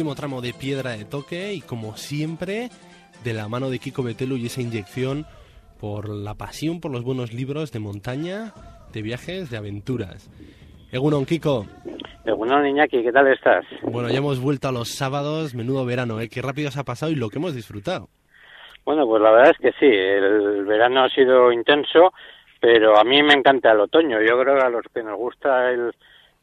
Último tramo de piedra de toque y como siempre, de la mano de Kiko Betelu y esa inyección por la pasión por los buenos libros de montaña, de viajes, de aventuras. Egunon, Kiko. Egunon, Iñaki, ¿qué tal estás? Bueno, ya hemos vuelto a los sábados, menudo verano, ¿eh? Qué rápido se ha pasado y lo que hemos disfrutado. Bueno, pues la verdad es que sí, el verano ha sido intenso, pero a mí me encanta el otoño. Yo creo que a los que nos gusta el,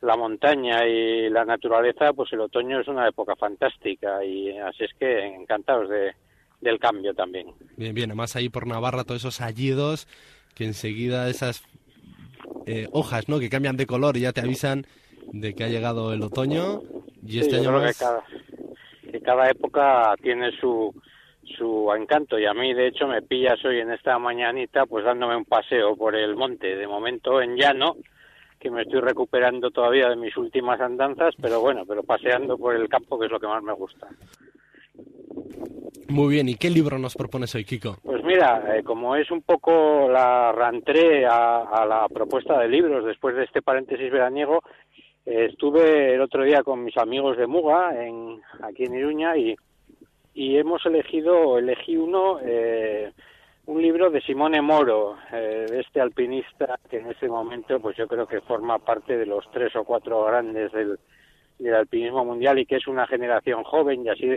la montaña y la naturaleza, pues el otoño es una época fantástica y así es que encantados de, del cambio también. Bien, bien, además ahí por Navarra todos esos hallidos que enseguida esas eh, hojas, ¿no? Que cambian de color y ya te avisan de que ha llegado el otoño y este año que, cada, que cada época tiene su su encanto y a mí de hecho me pillas hoy en esta mañanita pues dándome un paseo por el monte de momento en llano que me estoy recuperando todavía de mis últimas andanzas pero bueno pero paseando por el campo que es lo que más me gusta muy bien, ¿y qué libro nos propones hoy, Kiko? Pues mira, eh, como es un poco la rantré a, la propuesta de libros después de este paréntesis veraniego, eh, estuve el otro día con mis amigos de Muga, en, aquí en Iruña, y, y hemos elegido, elegí uno, eh, un libro de Simone Moro, de este alpinista que en este momento pues yo creo que forma parte de los tres o cuatro grandes del, del alpinismo mundial y que es una generación joven y así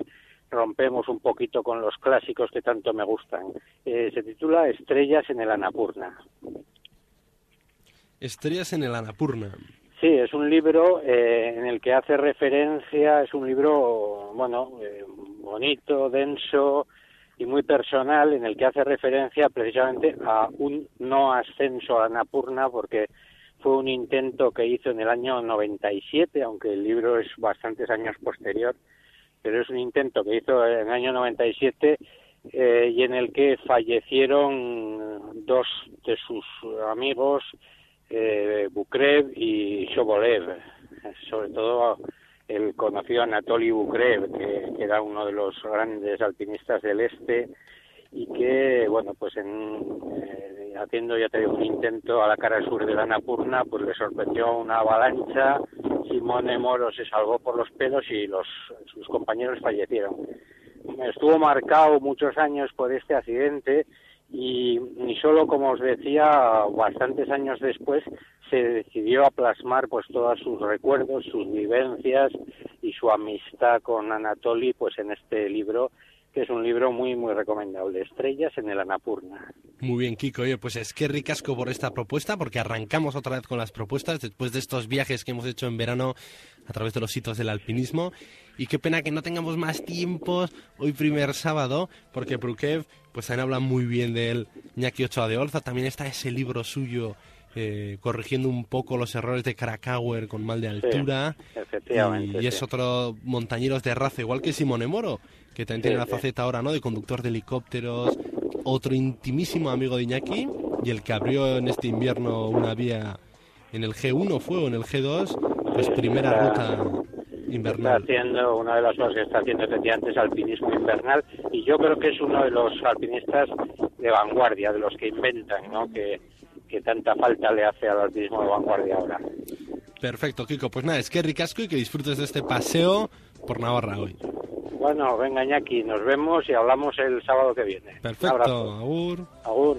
rompemos un poquito con los clásicos que tanto me gustan. Eh, se titula Estrellas en el Anapurna. Estrellas en el Anapurna. Sí, es un libro eh, en el que hace referencia, es un libro, bueno, eh, bonito, denso y muy personal, en el que hace referencia precisamente a un no ascenso a Anapurna, porque fue un intento que hizo en el año 97, aunque el libro es bastantes años posterior, pero es un intento que hizo en el año 97 eh, y en el que fallecieron dos de sus amigos, eh, Bukrev y Shobolev, sobre todo el conocido Anatoly Bukrev, que, que, era uno de los grandes alpinistas del este y que, bueno, pues en, eh, haciendo ya te un intento a la cara sur de la Napurna, pues le sorprendió una avalancha, Simone Moro se salvó por los pelos y los, sus compañeros fallecieron. Estuvo marcado muchos años por este accidente y, y solo, como os decía, bastantes años después se decidió a plasmar pues todos sus recuerdos, sus vivencias y su amistad con Anatoly pues en este libro que es un libro muy, muy recomendable. Estrellas en el Anapurna. Muy bien, Kiko. Oye, pues es que ricasco por esta propuesta, porque arrancamos otra vez con las propuestas después de estos viajes que hemos hecho en verano a través de los sitios del alpinismo. Y qué pena que no tengamos más tiempos hoy primer sábado, porque Brukev, pues también habla muy bien de él. Ñaki Ochoa de Olza, también está ese libro suyo eh, corrigiendo un poco los errores de Krakauer con mal de altura. efectivamente, y, es otro montañeros de raza, igual que Simone Moro, que también tiene la faceta ahora ¿no? de conductor de helicópteros, otro intimísimo amigo de Iñaki y el que abrió en este invierno una vía en el G1 fue o en el G2, pues primera ruta invernal. Está haciendo una de las cosas que está haciendo efectivamente es alpinismo invernal y yo creo que es uno de los alpinistas de vanguardia, de los que inventan, ¿no? Que, que tanta falta le hace al alpinismo de vanguardia ahora. Perfecto, Kiko. Pues nada, es que ricasco y que disfrutes de este paseo por Navarra hoy. Bueno, venga Iñaki, nos vemos y hablamos el sábado que viene. Perfecto, agur. Agur.